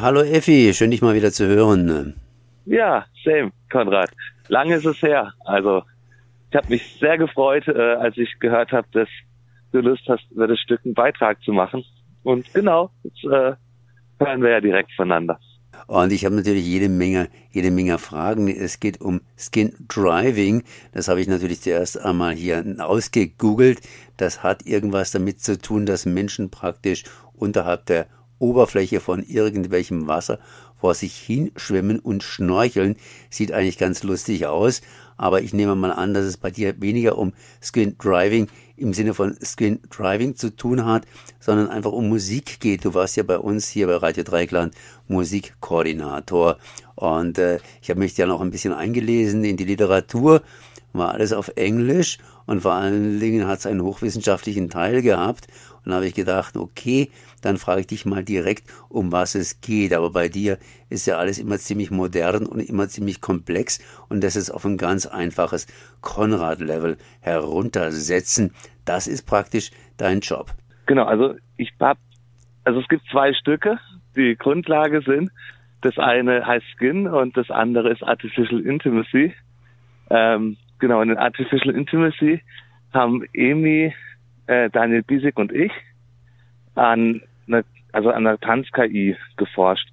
Hallo Effi, schön dich mal wieder zu hören. Ja, same, Konrad. Lange ist es her. Also ich habe mich sehr gefreut, äh, als ich gehört habe, dass du Lust hast, über das Stück einen Beitrag zu machen. Und genau, jetzt äh, hören wir ja direkt voneinander. Und ich habe natürlich jede Menge, jede Menge Fragen. Es geht um Skin Driving. Das habe ich natürlich zuerst einmal hier ausgegoogelt. Das hat irgendwas damit zu tun, dass Menschen praktisch unterhalb der Oberfläche von irgendwelchem Wasser vor sich hinschwimmen und schnorcheln. Sieht eigentlich ganz lustig aus. Aber ich nehme mal an, dass es bei dir weniger um Skin Driving im Sinne von Skin Driving zu tun hat, sondern einfach um Musik geht. Du warst ja bei uns hier bei Radio Dreikland Musikkoordinator. Und äh, ich habe mich ja noch ein bisschen eingelesen in die Literatur. War alles auf Englisch und vor allen Dingen hat es einen hochwissenschaftlichen Teil gehabt. Und da habe ich gedacht, okay, dann frage ich dich mal direkt, um was es geht. Aber bei dir ist ja alles immer ziemlich modern und immer ziemlich komplex und das ist auf ein ganz einfaches Konrad-Level heruntersetzen. Das ist praktisch dein Job. Genau, also ich habe, also es gibt zwei Stücke, die Grundlage sind. Das eine heißt Skin und das andere ist Artificial Intimacy. Ähm, genau, in Artificial Intimacy haben Emi, äh, Daniel Biesig und ich an eine, also an der Tanz-KI geforscht.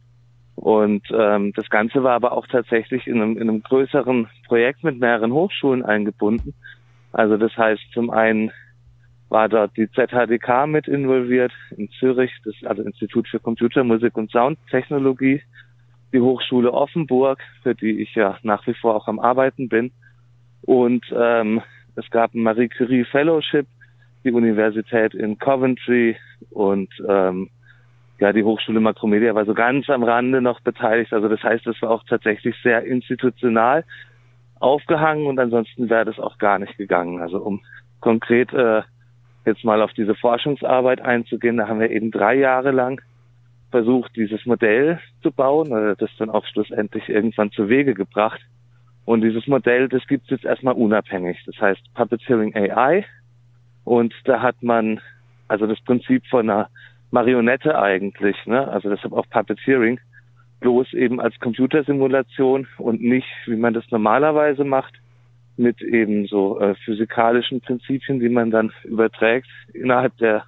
Und ähm, das Ganze war aber auch tatsächlich in einem, in einem größeren Projekt mit mehreren Hochschulen eingebunden. Also das heißt, zum einen war dort die ZHDK mit involviert in Zürich, das also Institut für Computermusik und Soundtechnologie, die Hochschule Offenburg, für die ich ja nach wie vor auch am Arbeiten bin. Und ähm, es gab ein Marie Curie Fellowship die Universität in Coventry und ähm, ja, die Hochschule Makromedia war so ganz am Rande noch beteiligt. Also das heißt, es war auch tatsächlich sehr institutional aufgehangen und ansonsten wäre das auch gar nicht gegangen. Also um konkret äh, jetzt mal auf diese Forschungsarbeit einzugehen, da haben wir eben drei Jahre lang versucht, dieses Modell zu bauen, oder das dann auch schlussendlich irgendwann zu Wege gebracht. Und dieses Modell, das gibt es jetzt erstmal unabhängig. Das heißt Puppeteering AI und da hat man also das Prinzip von einer Marionette eigentlich, ne? also deshalb auch Puppeteering, bloß eben als Computersimulation und nicht, wie man das normalerweise macht, mit eben so äh, physikalischen Prinzipien, die man dann überträgt innerhalb der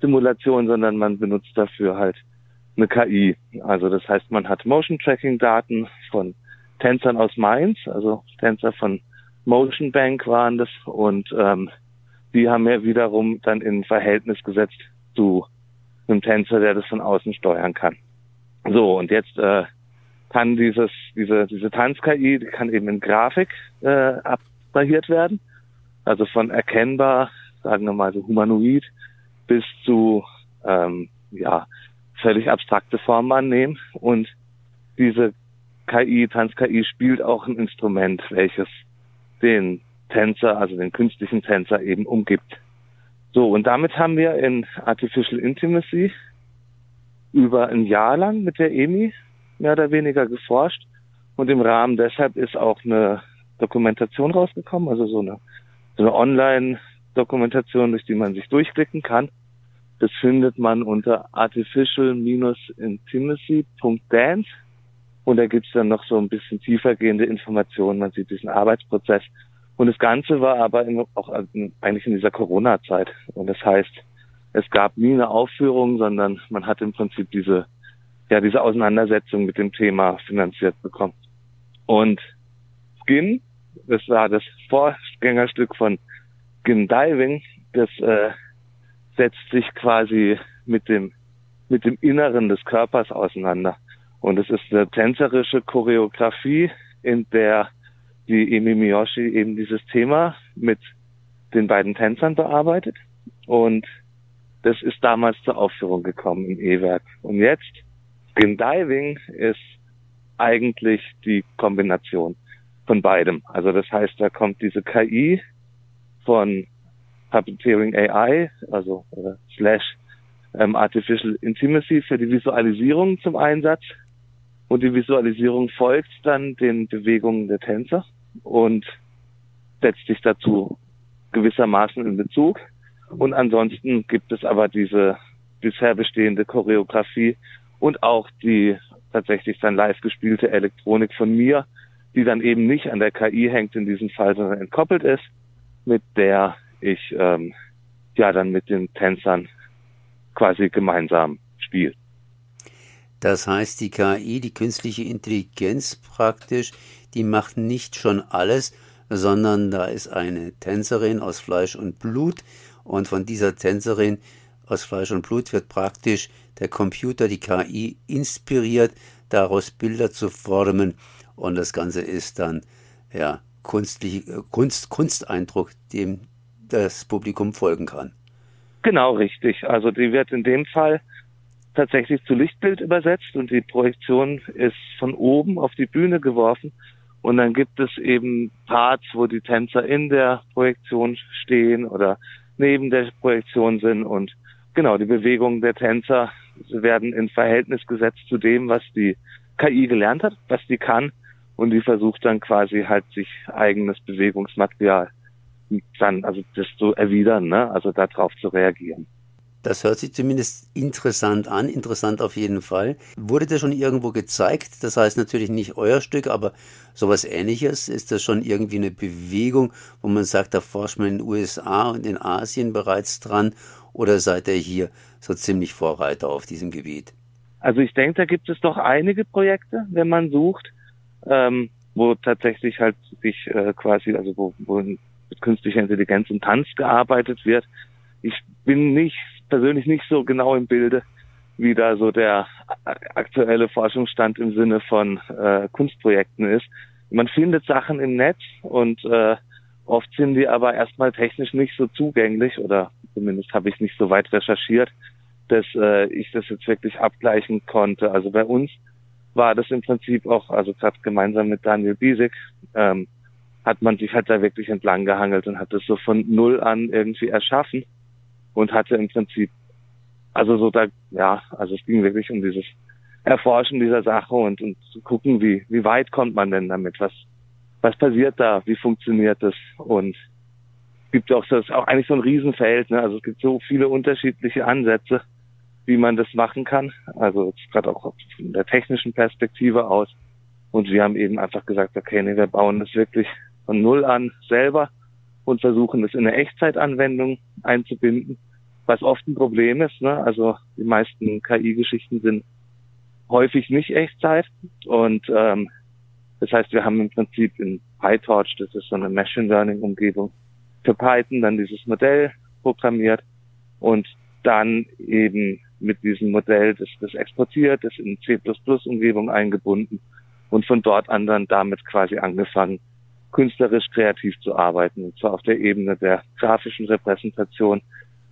Simulation, sondern man benutzt dafür halt eine KI. Also das heißt, man hat Motion Tracking Daten von Tänzern aus Mainz, also Tänzer von Motion Bank waren das und ähm, die haben wir wiederum dann in Verhältnis gesetzt zu einem Tänzer, der das von außen steuern kann. So, und jetzt äh, kann dieses, diese, diese Tanz-KI, die kann eben in Grafik äh, abstrahiert werden. Also von erkennbar, sagen wir mal so humanoid, bis zu ähm, ja, völlig abstrakte Formen annehmen. Und diese KI, Tanz-KI, spielt auch ein Instrument, welches den Tänzer, also den künstlichen Tänzer eben umgibt. So, und damit haben wir in Artificial Intimacy über ein Jahr lang mit der EMI mehr oder weniger geforscht. Und im Rahmen deshalb ist auch eine Dokumentation rausgekommen, also so eine, so eine Online-Dokumentation, durch die man sich durchklicken kann. Das findet man unter artificial-intimacy.dance. Und da gibt's dann noch so ein bisschen tiefergehende Informationen. Man sieht diesen Arbeitsprozess und das Ganze war aber auch eigentlich in dieser Corona-Zeit. Und das heißt, es gab nie eine Aufführung, sondern man hat im Prinzip diese, ja, diese Auseinandersetzung mit dem Thema finanziert bekommen. Und Skin, das war das Vorgängerstück von Skin Diving, das äh, setzt sich quasi mit dem, mit dem Inneren des Körpers auseinander. Und es ist eine tänzerische Choreografie, in der die Emi Miyoshi eben dieses Thema mit den beiden Tänzern bearbeitet und das ist damals zur Aufführung gekommen im E-Werk. Und jetzt, Skin Diving ist eigentlich die Kombination von beidem. Also das heißt, da kommt diese KI von Puppeteering AI, also äh, slash ähm, Artificial Intimacy für die Visualisierung zum Einsatz. Und die Visualisierung folgt dann den Bewegungen der Tänzer und setzt sich dazu gewissermaßen in Bezug. Und ansonsten gibt es aber diese bisher bestehende Choreografie und auch die tatsächlich dann live gespielte Elektronik von mir, die dann eben nicht an der KI hängt in diesem Fall, sondern entkoppelt ist, mit der ich ähm, ja dann mit den Tänzern quasi gemeinsam spiele. Das heißt, die KI, die künstliche Intelligenz praktisch, die macht nicht schon alles, sondern da ist eine Tänzerin aus Fleisch und Blut und von dieser Tänzerin aus Fleisch und Blut wird praktisch der Computer, die KI inspiriert, daraus Bilder zu formen und das Ganze ist dann ja kunstlich, Kunst, Kunsteindruck, dem das Publikum folgen kann. Genau, richtig. Also die wird in dem Fall tatsächlich zu Lichtbild übersetzt und die Projektion ist von oben auf die Bühne geworfen. Und dann gibt es eben Parts, wo die Tänzer in der Projektion stehen oder neben der Projektion sind und genau, die Bewegungen der Tänzer werden in Verhältnis gesetzt zu dem, was die KI gelernt hat, was die kann und die versucht dann quasi halt sich eigenes Bewegungsmaterial dann, also das zu erwidern, ne? also darauf zu reagieren. Das hört sich zumindest interessant an, interessant auf jeden Fall. Wurde das schon irgendwo gezeigt? Das heißt natürlich nicht euer Stück, aber sowas ähnliches. Ist das schon irgendwie eine Bewegung, wo man sagt, da forscht man in den USA und in Asien bereits dran? Oder seid ihr hier so ziemlich Vorreiter auf diesem Gebiet? Also ich denke, da gibt es doch einige Projekte, wenn man sucht, ähm, wo tatsächlich halt sich äh, quasi, also wo, wo mit künstlicher Intelligenz und Tanz gearbeitet wird. Ich bin nicht persönlich nicht so genau im Bilde, wie da so der aktuelle Forschungsstand im Sinne von äh, Kunstprojekten ist. Man findet Sachen im Netz und äh, oft sind die aber erstmal technisch nicht so zugänglich oder zumindest habe ich nicht so weit recherchiert, dass äh, ich das jetzt wirklich abgleichen konnte. Also bei uns war das im Prinzip auch, also gerade gemeinsam mit Daniel Biesek, ähm, hat man sich halt da wirklich entlang gehangelt und hat das so von null an irgendwie erschaffen und hatte im Prinzip, also so da, ja, also es ging wirklich um dieses Erforschen dieser Sache und, und zu gucken, wie, wie weit kommt man denn damit, was, was passiert da, wie funktioniert das und gibt auch das auch eigentlich so ein Riesenfeld, ne? Also es gibt so viele unterschiedliche Ansätze, wie man das machen kann. Also gerade auch von der technischen Perspektive aus. Und wir haben eben einfach gesagt, okay, nee, wir bauen das wirklich von null an selber und versuchen es in eine Echtzeitanwendung einzubinden, was oft ein Problem ist. Ne? Also die meisten KI-Geschichten sind häufig nicht Echtzeit und ähm, das heißt, wir haben im Prinzip in PyTorch, das ist so eine Machine Learning Umgebung, für Python dann dieses Modell programmiert und dann eben mit diesem Modell das, das exportiert, das in C++ Umgebung eingebunden und von dort an dann damit quasi angefangen, künstlerisch kreativ zu arbeiten, und zwar auf der Ebene der grafischen Repräsentation,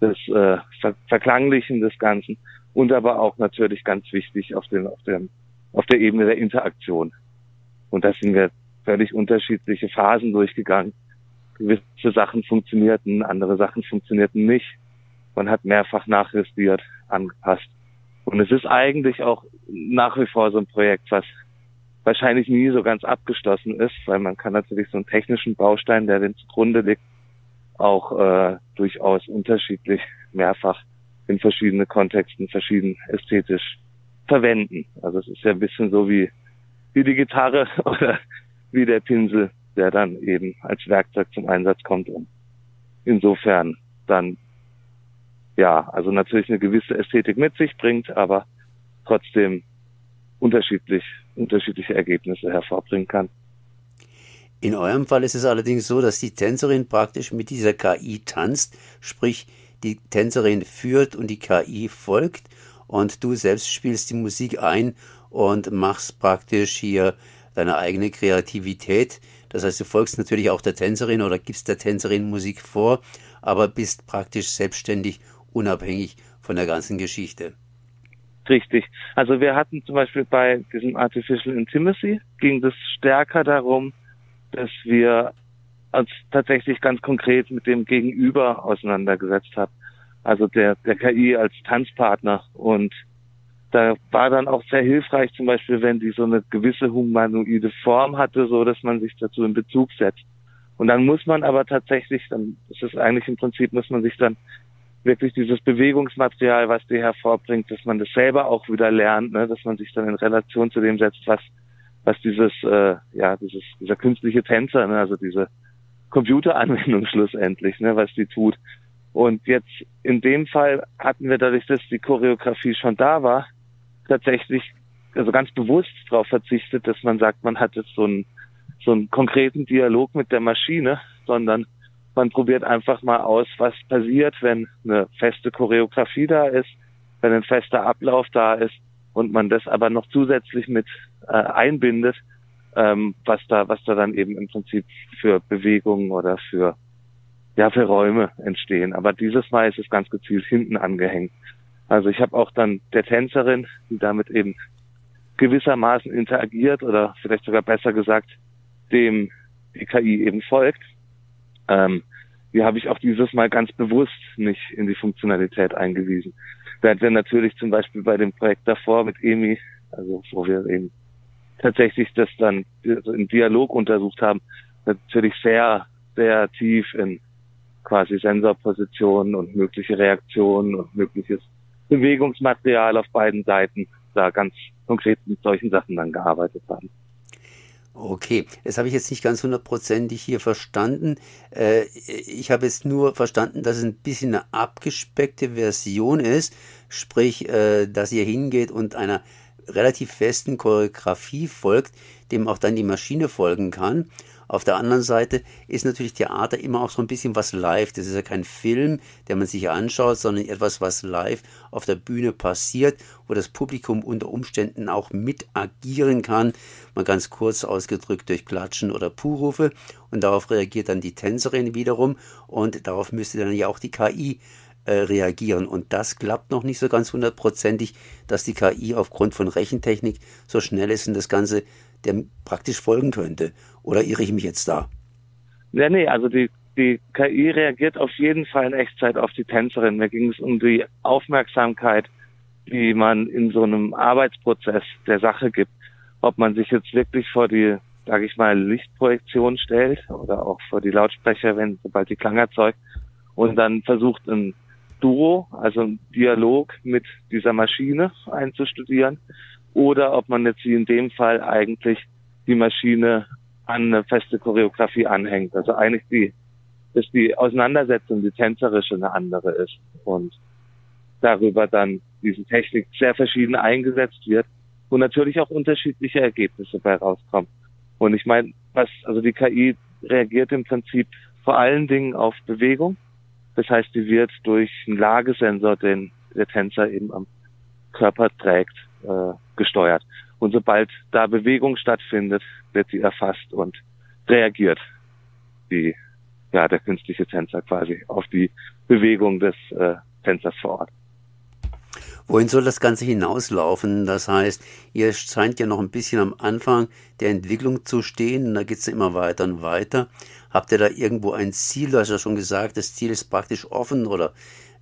des äh, Ver Verklanglichen des Ganzen und aber auch natürlich ganz wichtig auf, dem, auf, dem, auf der Ebene der Interaktion. Und da sind wir völlig unterschiedliche Phasen durchgegangen. Gewisse Sachen funktionierten, andere Sachen funktionierten nicht. Man hat mehrfach nachjustiert, angepasst. Und es ist eigentlich auch nach wie vor so ein Projekt, was wahrscheinlich nie so ganz abgeschlossen ist, weil man kann natürlich so einen technischen Baustein, der dem zugrunde liegt, auch äh, durchaus unterschiedlich mehrfach in verschiedene Kontexten verschieden ästhetisch verwenden. Also es ist ja ein bisschen so wie, wie die Gitarre oder wie der Pinsel, der dann eben als Werkzeug zum Einsatz kommt und insofern dann ja, also natürlich eine gewisse Ästhetik mit sich bringt, aber trotzdem unterschiedlich, unterschiedliche Ergebnisse hervorbringen kann. In eurem Fall ist es allerdings so, dass die Tänzerin praktisch mit dieser KI tanzt, sprich die Tänzerin führt und die KI folgt und du selbst spielst die Musik ein und machst praktisch hier deine eigene Kreativität. Das heißt, du folgst natürlich auch der Tänzerin oder gibst der Tänzerin Musik vor, aber bist praktisch selbstständig, unabhängig von der ganzen Geschichte. Richtig. Also wir hatten zum Beispiel bei diesem Artificial Intimacy ging es stärker darum, dass wir uns tatsächlich ganz konkret mit dem Gegenüber auseinandergesetzt haben. Also der, der KI als Tanzpartner. Und da war dann auch sehr hilfreich, zum Beispiel, wenn die so eine gewisse humanoide Form hatte, so dass man sich dazu in Bezug setzt. Und dann muss man aber tatsächlich, dann ist es eigentlich im Prinzip, muss man sich dann wirklich dieses Bewegungsmaterial, was die hervorbringt, dass man das selber auch wieder lernt, ne? dass man sich dann in Relation zu dem setzt, was was dieses äh, ja dieses dieser künstliche Tänzer, ne? also diese Computeranwendung schlussendlich, ne? was die tut. Und jetzt in dem Fall hatten wir dadurch, dass die Choreografie schon da war, tatsächlich also ganz bewusst darauf verzichtet, dass man sagt, man hat jetzt so einen so einen konkreten Dialog mit der Maschine, sondern man probiert einfach mal aus, was passiert, wenn eine feste Choreografie da ist, wenn ein fester Ablauf da ist und man das aber noch zusätzlich mit äh, einbindet, ähm, was da, was da dann eben im Prinzip für Bewegungen oder für ja für Räume entstehen. Aber dieses Mal ist es ganz gezielt hinten angehängt. Also ich habe auch dann der Tänzerin, die damit eben gewissermaßen interagiert oder vielleicht sogar besser gesagt dem die KI eben folgt, ähm, die habe ich auch dieses Mal ganz bewusst nicht in die Funktionalität eingewiesen. Während wir natürlich zum Beispiel bei dem Projekt davor mit EMI, also wo wir eben tatsächlich das dann im Dialog untersucht haben, natürlich sehr, sehr tief in quasi Sensorpositionen und mögliche Reaktionen und mögliches Bewegungsmaterial auf beiden Seiten da ganz konkret mit solchen Sachen dann gearbeitet haben. Okay, das habe ich jetzt nicht ganz hundertprozentig hier verstanden. Äh, ich habe jetzt nur verstanden, dass es ein bisschen eine abgespeckte Version ist, sprich, äh, dass ihr hingeht und einer relativ festen Choreografie folgt, dem auch dann die Maschine folgen kann. Auf der anderen Seite ist natürlich Theater immer auch so ein bisschen was live. Das ist ja kein Film, der man sich anschaut, sondern etwas, was live auf der Bühne passiert, wo das Publikum unter Umständen auch mit agieren kann. Mal ganz kurz ausgedrückt durch Klatschen oder Puhrufe. Und darauf reagiert dann die Tänzerin wiederum. Und darauf müsste dann ja auch die KI äh, reagieren. Und das klappt noch nicht so ganz hundertprozentig, dass die KI aufgrund von Rechentechnik so schnell ist und das Ganze dem praktisch folgen könnte. Oder irre ich mich jetzt da? Ja, nee, also die, die KI reagiert auf jeden Fall in Echtzeit auf die Tänzerin. Da ging es um die Aufmerksamkeit, die man in so einem Arbeitsprozess der Sache gibt. Ob man sich jetzt wirklich vor die, sage ich mal, Lichtprojektion stellt oder auch vor die Lautsprecher, wenn sobald die Klang erzeugt und dann versucht ein Duo, also ein Dialog mit dieser Maschine einzustudieren oder ob man jetzt wie in dem Fall eigentlich die Maschine an eine feste Choreografie anhängt. Also eigentlich die, dass die Auseinandersetzung, die tänzerische eine andere ist und darüber dann diese Technik sehr verschieden eingesetzt wird und natürlich auch unterschiedliche Ergebnisse bei rauskommen. Und ich meine, was, also die KI reagiert im Prinzip vor allen Dingen auf Bewegung. Das heißt, die wird durch einen Lagesensor, den der Tänzer eben am Körper trägt, äh, gesteuert. Und sobald da Bewegung stattfindet, wird sie erfasst und reagiert die, ja, der künstliche Tänzer quasi auf die Bewegung des äh, Tänzers vor Ort. Wohin soll das Ganze hinauslaufen? Das heißt, ihr scheint ja noch ein bisschen am Anfang der Entwicklung zu stehen da geht es immer weiter und weiter. Habt ihr da irgendwo ein Ziel? Du hast ja schon gesagt, das Ziel ist praktisch offen oder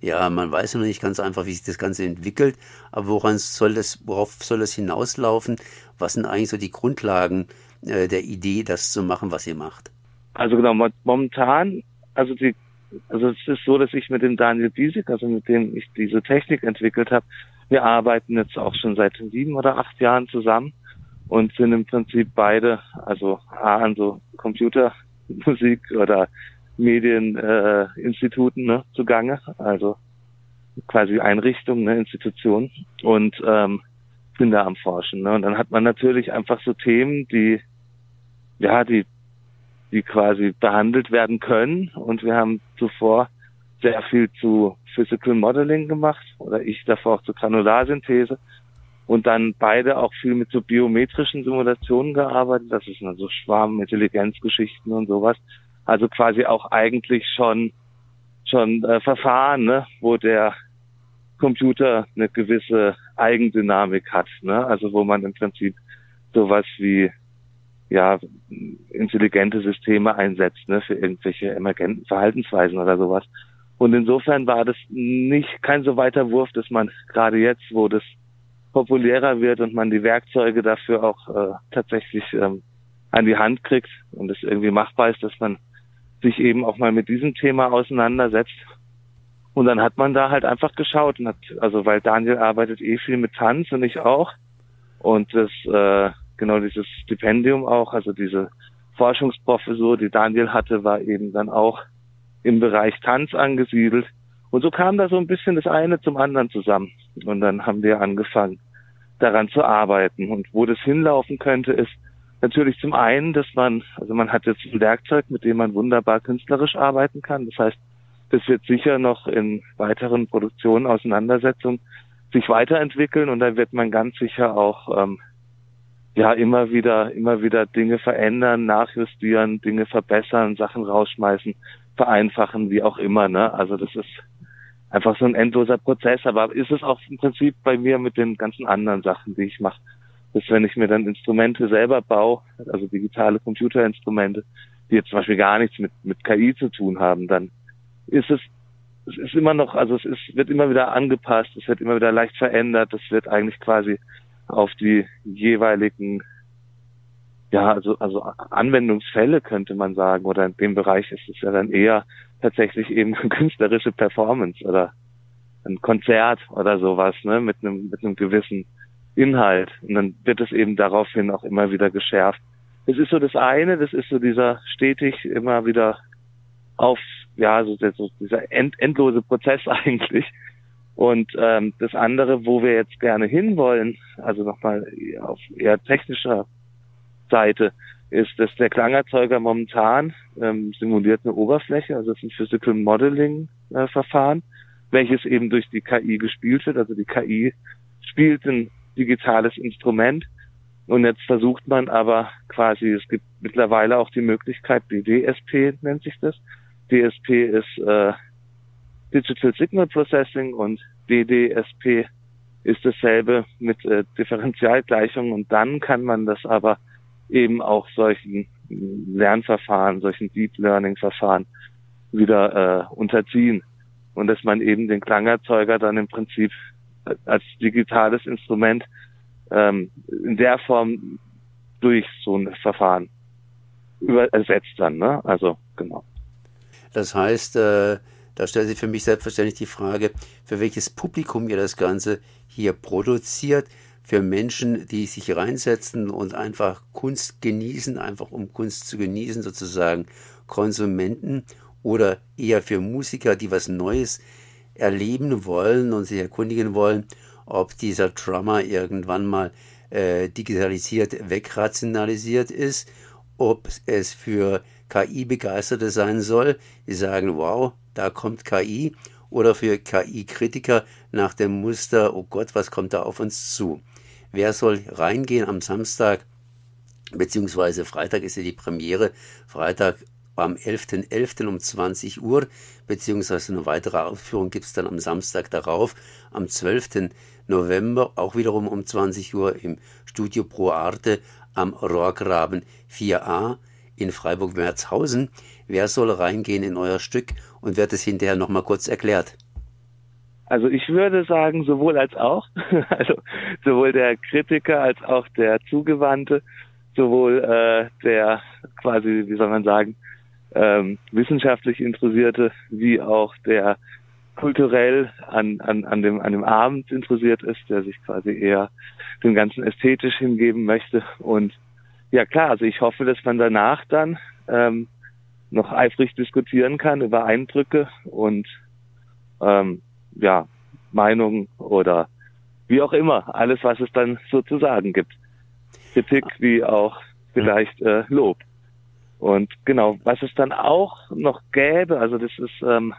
ja, man weiß noch nicht ganz einfach, wie sich das Ganze entwickelt, aber woran soll das, worauf soll das hinauslaufen? Was sind eigentlich so die Grundlagen äh, der Idee, das zu machen, was ihr macht? Also genau, momentan, also die, also es ist so, dass ich mit dem Daniel Biesig, also mit dem ich diese Technik entwickelt habe, wir arbeiten jetzt auch schon seit sieben oder acht Jahren zusammen und sind im Prinzip beide, also A an so Computermusik oder Medieninstituten ne, zugange, also quasi Einrichtungen, ne, Institutionen und ähm, bin da am Forschen. Ne? Und dann hat man natürlich einfach so Themen, die ja, die die quasi behandelt werden können. Und wir haben zuvor sehr viel zu Physical Modeling gemacht oder ich davor auch zu Granularsynthese und dann beide auch viel mit so biometrischen Simulationen gearbeitet. Das ist dann so Schwarmintelligenzgeschichten und sowas. Also quasi auch eigentlich schon schon äh, Verfahren, ne, wo der Computer eine gewisse Eigendynamik hat, ne? Also wo man im Prinzip sowas wie ja intelligente Systeme einsetzt, ne, für irgendwelche emergenten Verhaltensweisen oder sowas. Und insofern war das nicht kein so weiter Wurf, dass man gerade jetzt, wo das populärer wird und man die Werkzeuge dafür auch äh, tatsächlich ähm, an die Hand kriegt und es irgendwie machbar ist, dass man sich eben auch mal mit diesem Thema auseinandersetzt. Und dann hat man da halt einfach geschaut und hat, also weil Daniel arbeitet eh viel mit Tanz und ich auch. Und das, äh, genau dieses Stipendium auch, also diese Forschungsprofessur, die Daniel hatte, war eben dann auch im Bereich Tanz angesiedelt. Und so kam da so ein bisschen das eine zum anderen zusammen. Und dann haben wir angefangen, daran zu arbeiten. Und wo das hinlaufen könnte, ist natürlich zum einen, dass man, also man hat jetzt ein Werkzeug, mit dem man wunderbar künstlerisch arbeiten kann. Das heißt, das wird sicher noch in weiteren Produktionen, Auseinandersetzungen sich weiterentwickeln und da wird man ganz sicher auch ähm, ja immer wieder immer wieder Dinge verändern, nachjustieren, Dinge verbessern, Sachen rausschmeißen, vereinfachen, wie auch immer. Ne? Also das ist einfach so ein endloser Prozess. Aber ist es auch im Prinzip bei mir mit den ganzen anderen Sachen, die ich mache. Dass wenn ich mir dann Instrumente selber baue, also digitale Computerinstrumente, die jetzt zum Beispiel gar nichts mit, mit KI zu tun haben, dann ist es, es ist immer noch, also es ist, wird immer wieder angepasst, es wird immer wieder leicht verändert, es wird eigentlich quasi auf die jeweiligen ja, also, also Anwendungsfälle könnte man sagen, oder in dem Bereich ist es ja dann eher tatsächlich eben künstlerische Performance oder ein Konzert oder sowas, ne, mit einem, mit einem gewissen Inhalt. Und dann wird es eben daraufhin auch immer wieder geschärft. Das ist so das eine, das ist so dieser stetig immer wieder auf, ja, so, dieser end, endlose Prozess eigentlich. Und ähm, das andere, wo wir jetzt gerne hinwollen, also nochmal auf eher technischer Seite ist, dass der Klangerzeuger momentan ähm, simuliert eine Oberfläche, also es ist ein Physical Modeling äh, Verfahren, welches eben durch die KI gespielt wird. Also die KI spielt ein digitales Instrument. Und jetzt versucht man aber quasi, es gibt mittlerweile auch die Möglichkeit, die DSP nennt sich das. DSP ist äh, Digital Signal Processing und DDSP ist dasselbe mit äh, Differentialgleichungen und dann kann man das aber eben auch solchen Lernverfahren, solchen Deep Learning Verfahren wieder äh, unterziehen. Und dass man eben den Klangerzeuger dann im Prinzip als digitales Instrument ähm, in der Form durch so ein Verfahren über ersetzt dann, ne? Also genau. Das heißt, äh, da stellt sich für mich selbstverständlich die Frage, für welches Publikum ihr das Ganze hier produziert für Menschen, die sich reinsetzen und einfach Kunst genießen, einfach um Kunst zu genießen, sozusagen Konsumenten oder eher für Musiker, die was Neues erleben wollen und sich erkundigen wollen, ob dieser Drummer irgendwann mal äh, digitalisiert, wegrationalisiert ist, ob es für KI-Begeisterte sein soll, die sagen, wow, da kommt KI, oder für KI-Kritiker nach dem Muster, oh Gott, was kommt da auf uns zu? Wer soll reingehen am Samstag, beziehungsweise Freitag ist ja die Premiere, Freitag am 11.11. .11. um 20 Uhr, beziehungsweise eine weitere Aufführung gibt es dann am Samstag darauf, am 12. November, auch wiederum um 20 Uhr im Studio Pro Arte am Rohrgraben 4a in Freiburg-Merzhausen. Wer soll reingehen in euer Stück und wird es hinterher nochmal kurz erklärt? Also ich würde sagen, sowohl als auch, also sowohl der Kritiker als auch der Zugewandte, sowohl äh, der quasi, wie soll man sagen, ähm, wissenschaftlich Interessierte, wie auch der kulturell an, an, an, dem, an dem Abend interessiert ist, der sich quasi eher dem Ganzen ästhetisch hingeben möchte. Und ja klar, also ich hoffe, dass man danach dann ähm, noch eifrig diskutieren kann über Eindrücke und ähm, ja, Meinung oder wie auch immer, alles, was es dann sozusagen gibt. Kritik wie auch vielleicht äh, Lob. Und genau, was es dann auch noch gäbe, also das ist ähm,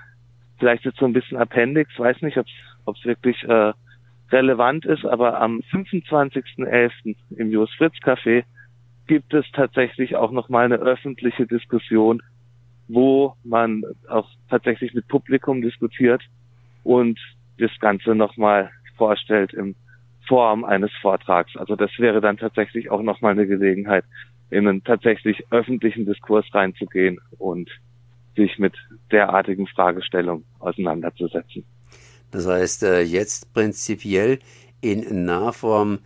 vielleicht jetzt so ein bisschen Appendix, weiß nicht, ob es wirklich äh, relevant ist, aber am 25.11. im Jos Fritz Café gibt es tatsächlich auch nochmal eine öffentliche Diskussion, wo man auch tatsächlich mit Publikum diskutiert und das Ganze nochmal vorstellt in Form eines Vortrags. Also das wäre dann tatsächlich auch nochmal eine Gelegenheit, in einen tatsächlich öffentlichen Diskurs reinzugehen und sich mit derartigen Fragestellungen auseinanderzusetzen. Das heißt, äh, jetzt prinzipiell in Nahform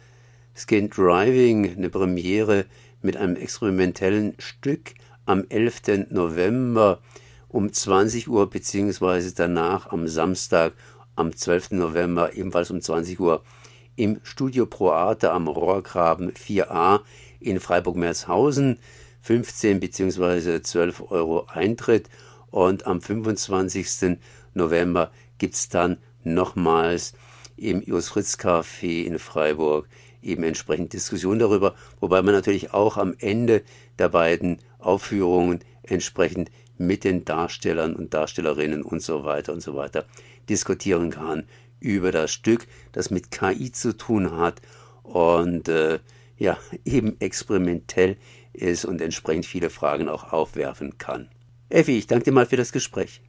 Skin Driving eine Premiere mit einem experimentellen Stück am 11. November um 20 Uhr beziehungsweise danach am Samstag am 12. November ebenfalls um 20 Uhr im Studio Pro Arte am Rohrgraben 4a in Freiburg-Merzhausen. 15 bzw. 12 Euro Eintritt und am 25. November gibt es dann nochmals im Jos Fritz Café in Freiburg eben entsprechend Diskussion darüber, wobei man natürlich auch am Ende der beiden Aufführungen entsprechend mit den Darstellern und Darstellerinnen und so weiter und so weiter diskutieren kann über das Stück, das mit KI zu tun hat und äh, ja eben experimentell ist und entsprechend viele Fragen auch aufwerfen kann. Effi, ich danke dir mal für das Gespräch.